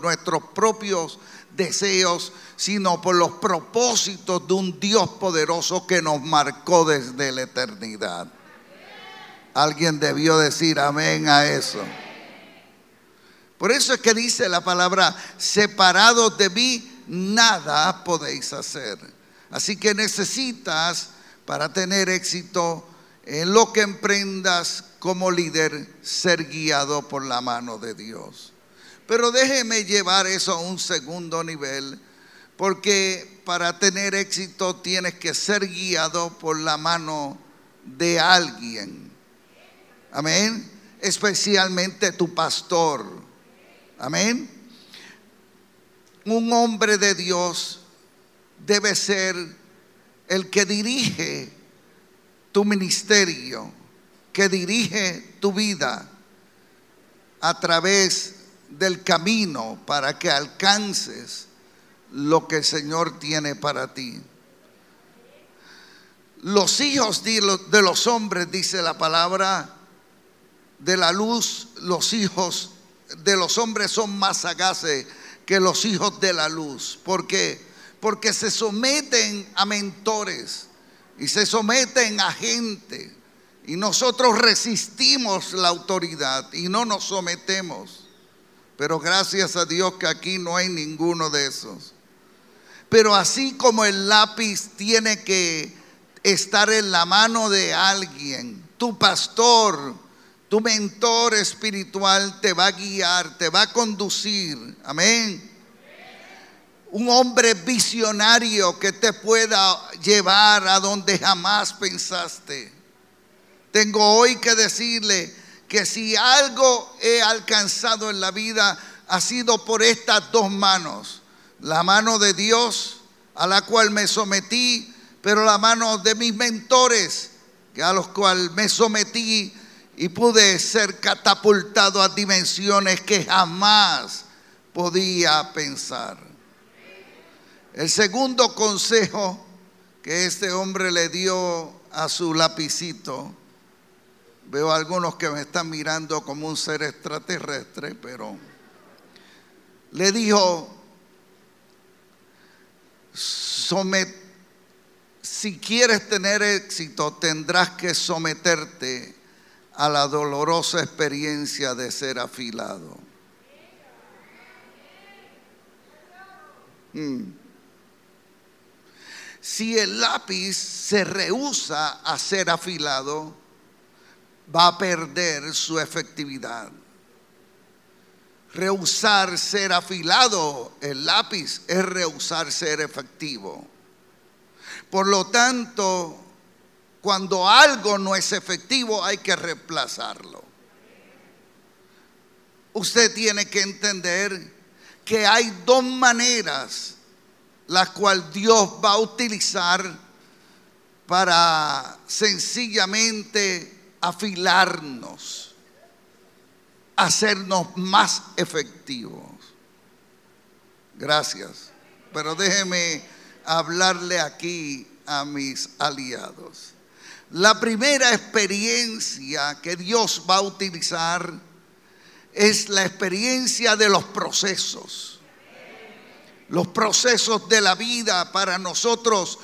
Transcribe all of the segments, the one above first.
nuestros propios deseos, sino por los propósitos de un Dios poderoso que nos marcó desde la eternidad. Alguien debió decir amén a eso. Por eso es que dice la palabra, separados de mí, nada podéis hacer. Así que necesitas, para tener éxito en lo que emprendas como líder, ser guiado por la mano de Dios. Pero déjeme llevar eso a un segundo nivel, porque para tener éxito tienes que ser guiado por la mano de alguien. Amén. Especialmente tu pastor. Amén. Un hombre de Dios debe ser el que dirige tu ministerio, que dirige tu vida a través del camino para que alcances lo que el Señor tiene para ti. Los hijos de los hombres, dice la palabra, de la luz, los hijos de los hombres son más sagaces que los hijos de la luz. ¿Por qué? Porque se someten a mentores y se someten a gente. Y nosotros resistimos la autoridad y no nos sometemos. Pero gracias a Dios que aquí no hay ninguno de esos. Pero así como el lápiz tiene que estar en la mano de alguien, tu pastor, tu mentor espiritual te va a guiar, te va a conducir. Amén. Un hombre visionario que te pueda llevar a donde jamás pensaste. Tengo hoy que decirle que si algo he alcanzado en la vida ha sido por estas dos manos. La mano de Dios a la cual me sometí, pero la mano de mis mentores a los cuales me sometí y pude ser catapultado a dimensiones que jamás podía pensar. El segundo consejo que este hombre le dio a su lapicito, veo algunos que me están mirando como un ser extraterrestre, pero le dijo, si quieres tener éxito tendrás que someterte a la dolorosa experiencia de ser afilado. Hmm. Si el lápiz se rehúsa a ser afilado, va a perder su efectividad. Rehusar ser afilado, el lápiz, es rehusar ser efectivo. Por lo tanto, cuando algo no es efectivo hay que reemplazarlo. Usted tiene que entender que hay dos maneras las cuales Dios va a utilizar para sencillamente afilarnos, hacernos más efectivos. Gracias. Pero déjeme hablarle aquí a mis aliados. La primera experiencia que Dios va a utilizar es la experiencia de los procesos. Los procesos de la vida para nosotros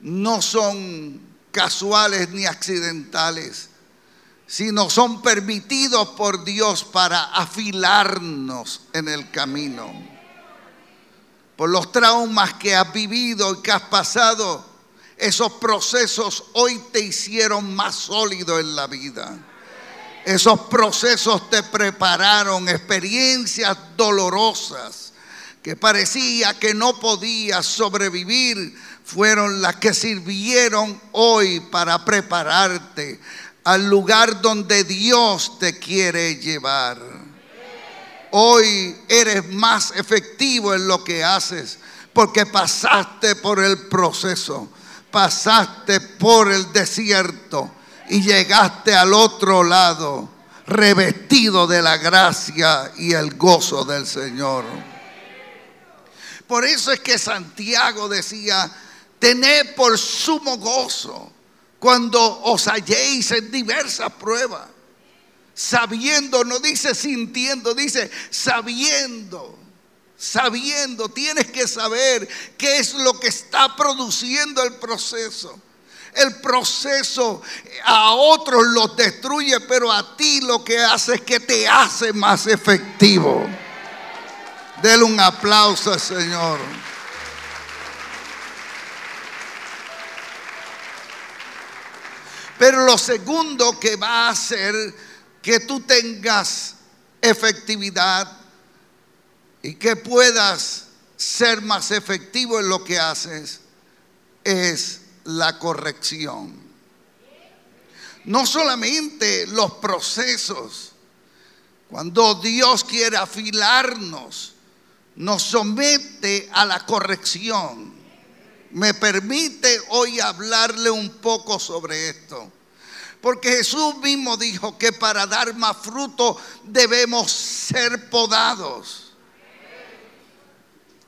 no son casuales ni accidentales, sino son permitidos por Dios para afilarnos en el camino. Por los traumas que has vivido y que has pasado, esos procesos hoy te hicieron más sólido en la vida. Esos procesos te prepararon experiencias dolorosas que parecía que no podías sobrevivir. Fueron las que sirvieron hoy para prepararte al lugar donde Dios te quiere llevar. Hoy eres más efectivo en lo que haces porque pasaste por el proceso pasaste por el desierto y llegaste al otro lado revestido de la gracia y el gozo del Señor. Por eso es que Santiago decía, tened por sumo gozo cuando os halléis en diversas pruebas, sabiendo, no dice sintiendo, dice sabiendo sabiendo, tienes que saber qué es lo que está produciendo el proceso. El proceso a otros los destruye, pero a ti lo que hace es que te hace más efectivo. Dele un aplauso al Señor. Pero lo segundo que va a hacer que tú tengas efectividad y que puedas ser más efectivo en lo que haces es la corrección. No solamente los procesos, cuando Dios quiere afilarnos, nos somete a la corrección. Me permite hoy hablarle un poco sobre esto. Porque Jesús mismo dijo que para dar más fruto debemos ser podados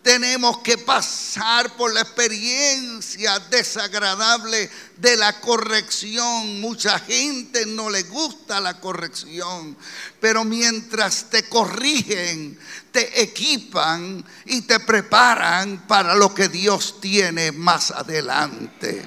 tenemos que pasar por la experiencia desagradable de la corrección. Mucha gente no le gusta la corrección, pero mientras te corrigen, te equipan y te preparan para lo que Dios tiene más adelante.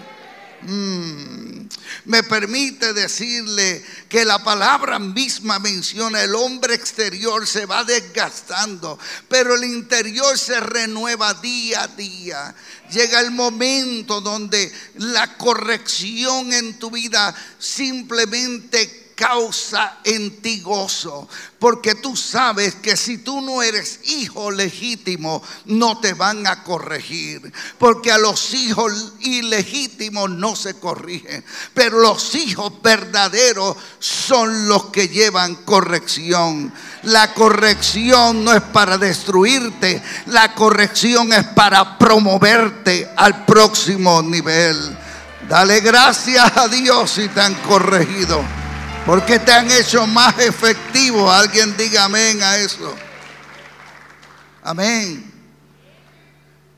Mm. Me permite decirle que la palabra misma menciona el hombre exterior se va desgastando, pero el interior se renueva día a día. Llega el momento donde la corrección en tu vida simplemente causa en ti gozo, porque tú sabes que si tú no eres hijo legítimo, no te van a corregir, porque a los hijos ilegítimos no se corrigen, pero los hijos verdaderos son los que llevan corrección. La corrección no es para destruirte, la corrección es para promoverte al próximo nivel. Dale gracias a Dios si te han corregido. Porque te han hecho más efectivo. Alguien diga amén a eso. Amén.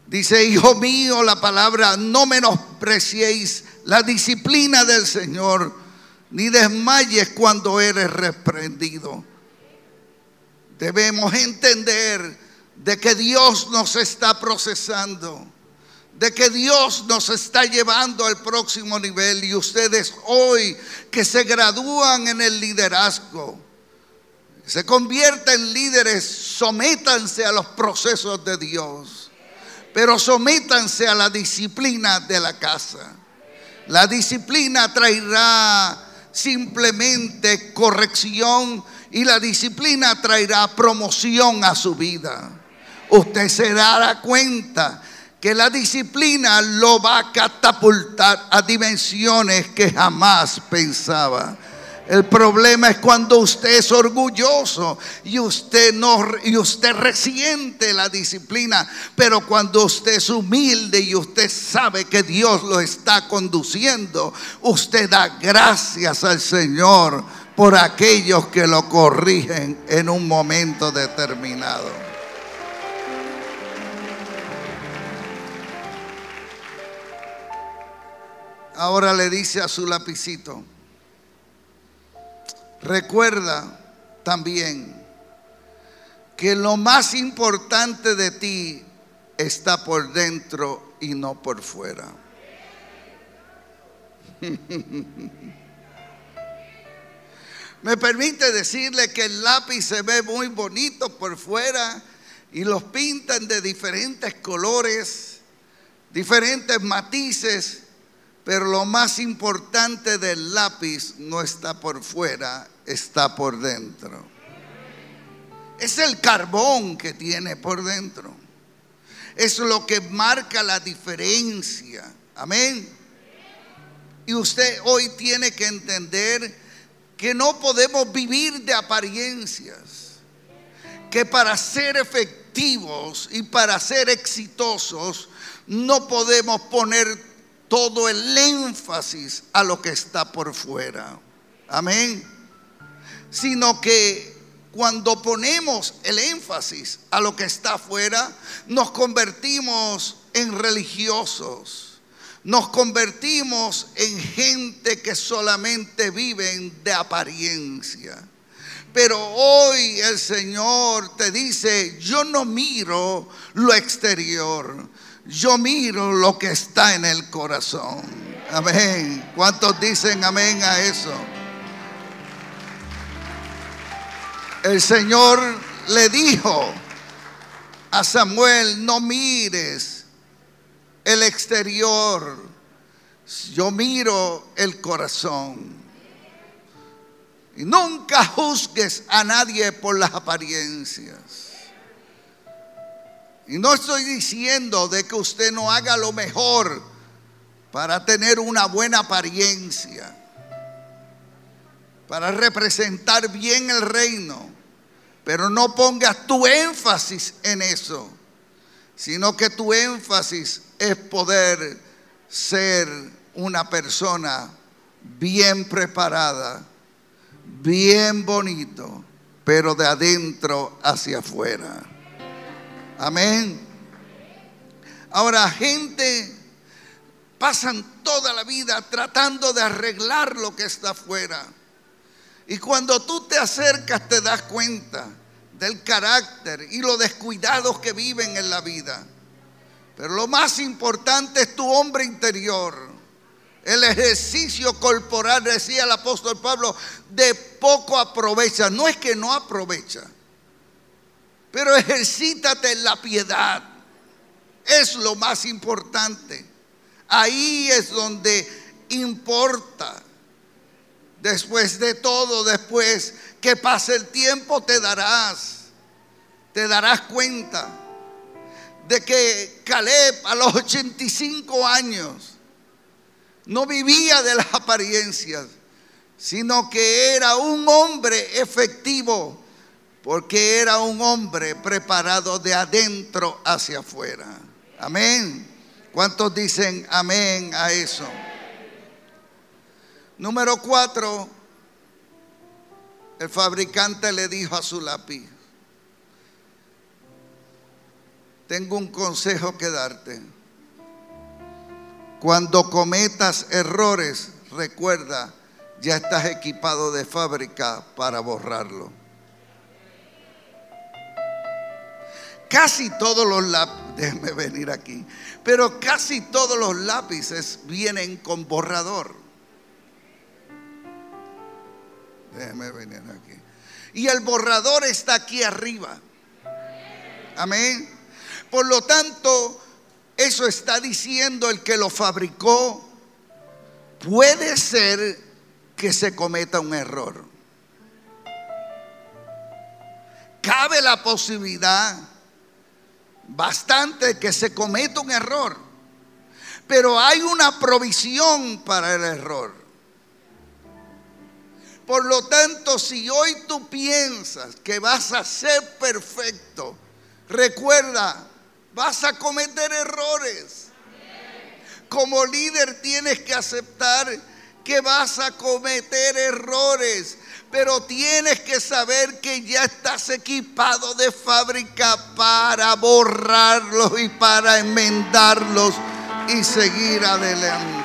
Dice, hijo mío, la palabra, no menospreciéis la disciplina del Señor, ni desmayes cuando eres reprendido. Debemos entender de que Dios nos está procesando de que Dios nos está llevando al próximo nivel y ustedes hoy que se gradúan en el liderazgo, se convierten en líderes, sométanse a los procesos de Dios, pero sométanse a la disciplina de la casa. La disciplina traerá simplemente corrección y la disciplina traerá promoción a su vida. Usted se dará cuenta que la disciplina lo va a catapultar a dimensiones que jamás pensaba. El problema es cuando usted es orgulloso y usted no y usted resiente la disciplina, pero cuando usted es humilde y usted sabe que Dios lo está conduciendo, usted da gracias al Señor por aquellos que lo corrigen en un momento determinado. Ahora le dice a su lapicito, recuerda también que lo más importante de ti está por dentro y no por fuera. Me permite decirle que el lápiz se ve muy bonito por fuera y los pintan de diferentes colores, diferentes matices, pero lo más importante del lápiz no está por fuera, está por dentro. Es el carbón que tiene por dentro. Es lo que marca la diferencia. Amén. Y usted hoy tiene que entender que no podemos vivir de apariencias. Que para ser efectivos y para ser exitosos no podemos poner todo el énfasis a lo que está por fuera. Amén. Sino que cuando ponemos el énfasis a lo que está afuera, nos convertimos en religiosos. Nos convertimos en gente que solamente viven de apariencia. Pero hoy el Señor te dice, yo no miro lo exterior, yo miro lo que está en el corazón. Amén. ¿Cuántos dicen amén a eso? El Señor le dijo a Samuel, no mires el exterior, yo miro el corazón. Y nunca juzgues a nadie por las apariencias. Y no estoy diciendo de que usted no haga lo mejor para tener una buena apariencia, para representar bien el reino, pero no pongas tu énfasis en eso, sino que tu énfasis es poder ser una persona bien preparada, bien bonito, pero de adentro hacia afuera. Amén. Ahora, gente pasan toda la vida tratando de arreglar lo que está afuera. Y cuando tú te acercas te das cuenta del carácter y los descuidados que viven en la vida. Pero lo más importante es tu hombre interior. El ejercicio corporal, decía el apóstol Pablo, de poco aprovecha. No es que no aprovecha, pero ejercítate en la piedad. Es lo más importante. Ahí es donde importa. Después de todo, después que pase el tiempo, te darás, te darás cuenta de que Caleb a los 85 años no vivía de las apariencias, sino que era un hombre efectivo, porque era un hombre preparado de adentro hacia afuera. Amén. ¿Cuántos dicen amén a eso? Número cuatro, el fabricante le dijo a su lápiz, tengo un consejo que darte. Cuando cometas errores, recuerda, ya estás equipado de fábrica para borrarlo. Casi todos los lápices, déjeme venir aquí, pero casi todos los lápices vienen con borrador. Déjeme venir aquí. Y el borrador está aquí arriba. Amén. Por lo tanto, eso está diciendo el que lo fabricó. Puede ser que se cometa un error. Cabe la posibilidad bastante que se cometa un error. Pero hay una provisión para el error. Por lo tanto, si hoy tú piensas que vas a ser perfecto, recuerda, vas a cometer errores. Como líder tienes que aceptar que vas a cometer errores, pero tienes que saber que ya estás equipado de fábrica para borrarlos y para enmendarlos y seguir adelante.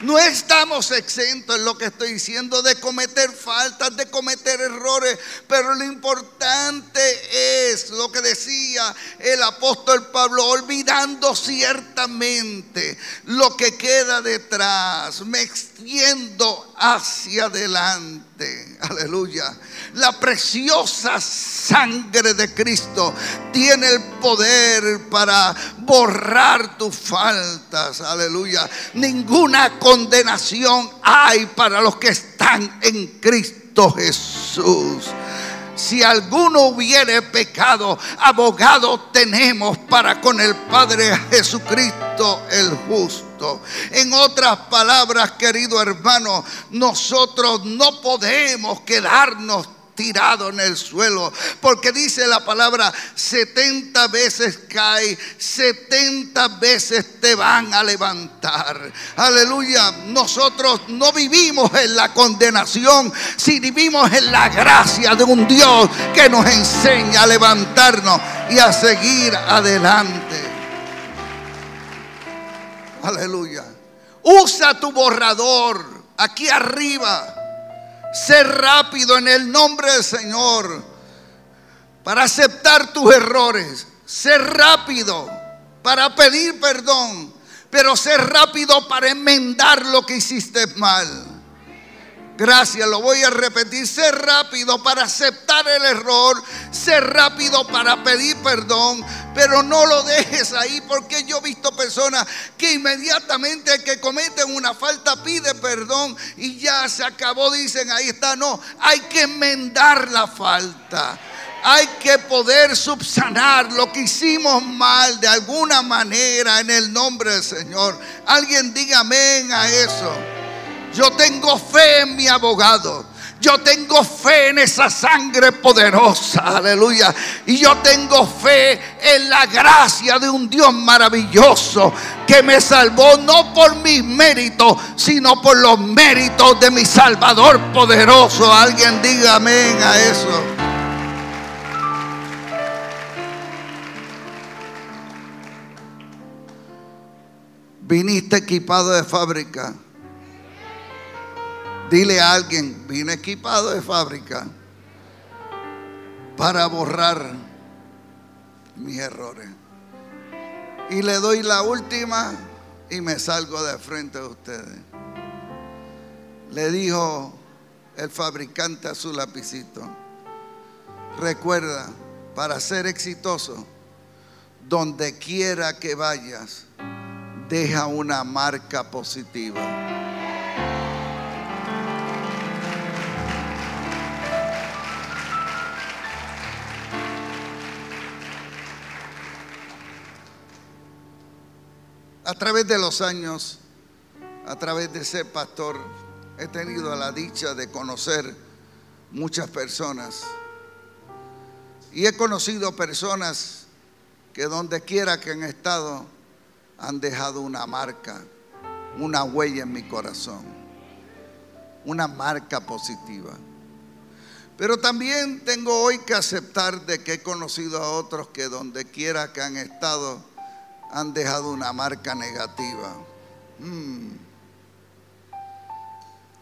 No estamos exentos en lo que estoy diciendo de cometer faltas, de cometer errores, pero lo importante es lo que decía el apóstol Pablo, olvidando ciertamente lo que queda detrás, me extiendo hacia adelante. Aleluya. La preciosa sangre de Cristo tiene el poder para borrar tus faltas. Aleluya. Ninguna condenación hay para los que están en Cristo Jesús. Si alguno hubiere pecado, abogado tenemos para con el Padre Jesucristo el justo. En otras palabras, querido hermano, nosotros no podemos quedarnos tirado en el suelo. Porque dice la palabra, 70 veces cae, 70 veces te van a levantar. Aleluya. Nosotros no vivimos en la condenación, si vivimos en la gracia de un Dios que nos enseña a levantarnos y a seguir adelante. Aleluya. Usa tu borrador aquí arriba. Sé rápido en el nombre del Señor para aceptar tus errores. Sé rápido para pedir perdón, pero sé rápido para enmendar lo que hiciste mal. Gracias, lo voy a repetir. Sé rápido para aceptar el error. Sé rápido para pedir perdón. Pero no lo dejes ahí porque yo he visto personas que inmediatamente que cometen una falta pide perdón y ya se acabó. Dicen, ahí está. No, hay que enmendar la falta. Hay que poder subsanar lo que hicimos mal de alguna manera en el nombre del Señor. Alguien diga amén a eso. Yo tengo fe en mi abogado. Yo tengo fe en esa sangre poderosa, aleluya. Y yo tengo fe en la gracia de un Dios maravilloso que me salvó no por mis méritos, sino por los méritos de mi Salvador poderoso. Alguien diga amén a eso. Viniste equipado de fábrica Dile a alguien, vine equipado de fábrica para borrar mis errores. Y le doy la última y me salgo de frente a ustedes. Le dijo el fabricante a su lapicito, recuerda, para ser exitoso, donde quiera que vayas, deja una marca positiva. A través de los años, a través de ser pastor, he tenido la dicha de conocer muchas personas. Y he conocido personas que donde quiera que han estado han dejado una marca, una huella en mi corazón, una marca positiva. Pero también tengo hoy que aceptar de que he conocido a otros que donde quiera que han estado han dejado una marca negativa. Mm.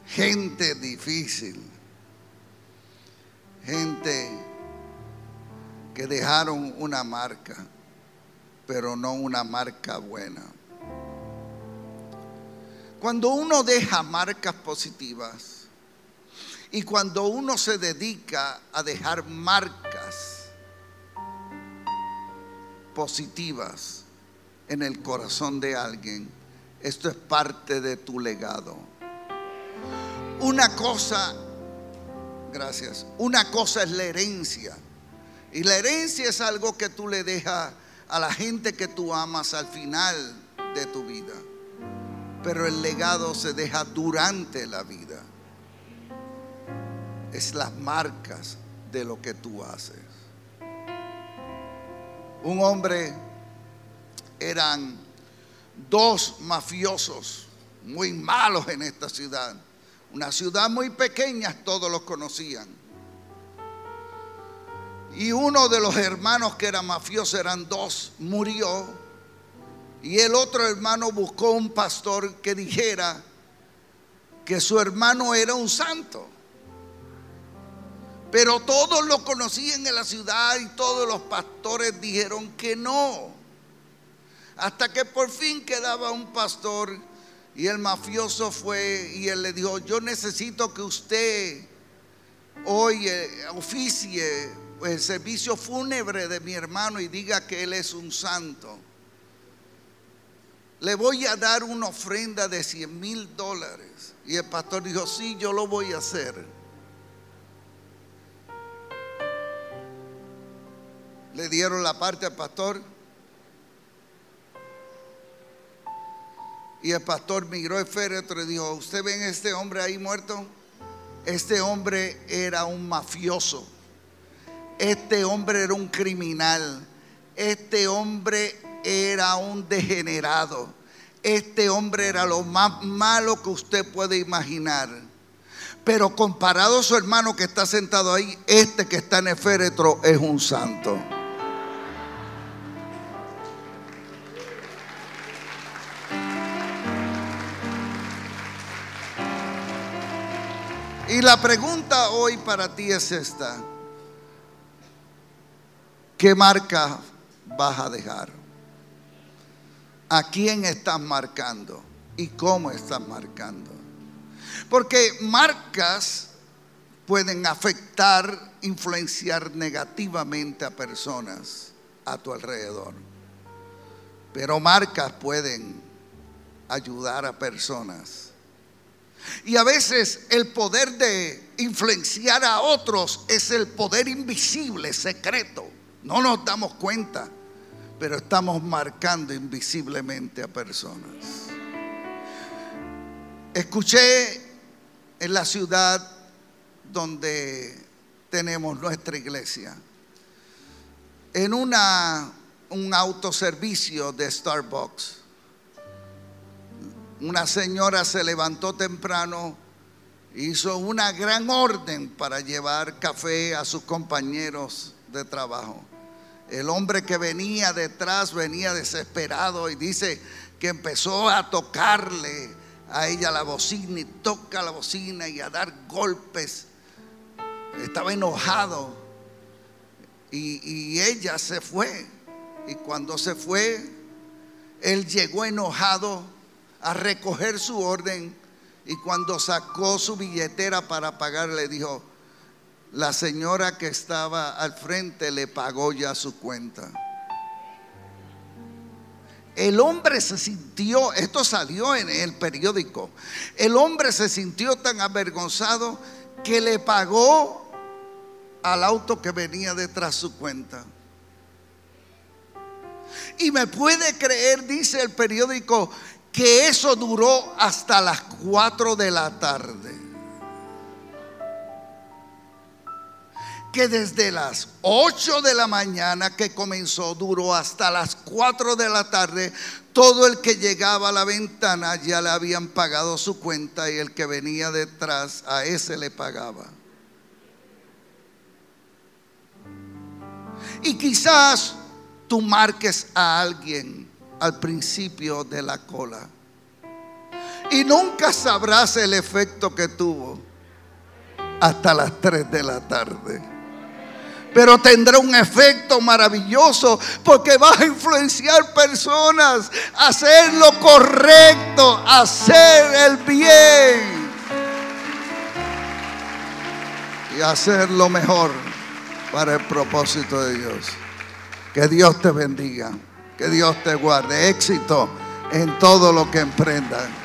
Gente difícil. Gente que dejaron una marca, pero no una marca buena. Cuando uno deja marcas positivas y cuando uno se dedica a dejar marcas positivas, en el corazón de alguien, esto es parte de tu legado. Una cosa, gracias, una cosa es la herencia. Y la herencia es algo que tú le dejas a la gente que tú amas al final de tu vida. Pero el legado se deja durante la vida. Es las marcas de lo que tú haces. Un hombre eran dos mafiosos muy malos en esta ciudad. Una ciudad muy pequeña, todos los conocían. Y uno de los hermanos que era mafioso, eran dos, murió. Y el otro hermano buscó un pastor que dijera que su hermano era un santo. Pero todos lo conocían en la ciudad y todos los pastores dijeron que no. Hasta que por fin quedaba un pastor y el mafioso fue y él le dijo, yo necesito que usted hoy eh, oficie el servicio fúnebre de mi hermano y diga que él es un santo. Le voy a dar una ofrenda de 100 mil dólares. Y el pastor dijo, sí, yo lo voy a hacer. Le dieron la parte al pastor Y el pastor miró el féretro y dijo, ¿usted ven este hombre ahí muerto? Este hombre era un mafioso. Este hombre era un criminal. Este hombre era un degenerado. Este hombre era lo más malo que usted puede imaginar. Pero comparado a su hermano que está sentado ahí, este que está en el féretro es un santo. La pregunta hoy para ti es esta. ¿Qué marca vas a dejar? ¿A quién estás marcando? ¿Y cómo estás marcando? Porque marcas pueden afectar, influenciar negativamente a personas a tu alrededor. Pero marcas pueden ayudar a personas. Y a veces el poder de influenciar a otros es el poder invisible, secreto. No nos damos cuenta, pero estamos marcando invisiblemente a personas. Escuché en la ciudad donde tenemos nuestra iglesia, en una, un autoservicio de Starbucks, una señora se levantó temprano, hizo una gran orden para llevar café a sus compañeros de trabajo. El hombre que venía detrás venía desesperado y dice que empezó a tocarle a ella la bocina y toca la bocina y a dar golpes. Estaba enojado y, y ella se fue. Y cuando se fue, él llegó enojado a recoger su orden y cuando sacó su billetera para pagar le dijo, la señora que estaba al frente le pagó ya su cuenta. El hombre se sintió, esto salió en el periódico, el hombre se sintió tan avergonzado que le pagó al auto que venía detrás su cuenta. Y me puede creer, dice el periódico, que eso duró hasta las 4 de la tarde. que desde las 8 de la mañana que comenzó duró hasta las 4 de la tarde, todo el que llegaba a la ventana ya le habían pagado su cuenta y el que venía detrás a ese le pagaba. Y quizás tú marques a alguien al principio de la cola. Y nunca sabrás el efecto que tuvo hasta las 3 de la tarde. Pero tendrá un efecto maravilloso porque vas a influenciar personas a hacer lo correcto, a hacer el bien y hacer lo mejor para el propósito de Dios. Que Dios te bendiga, que Dios te guarde éxito en todo lo que emprendas.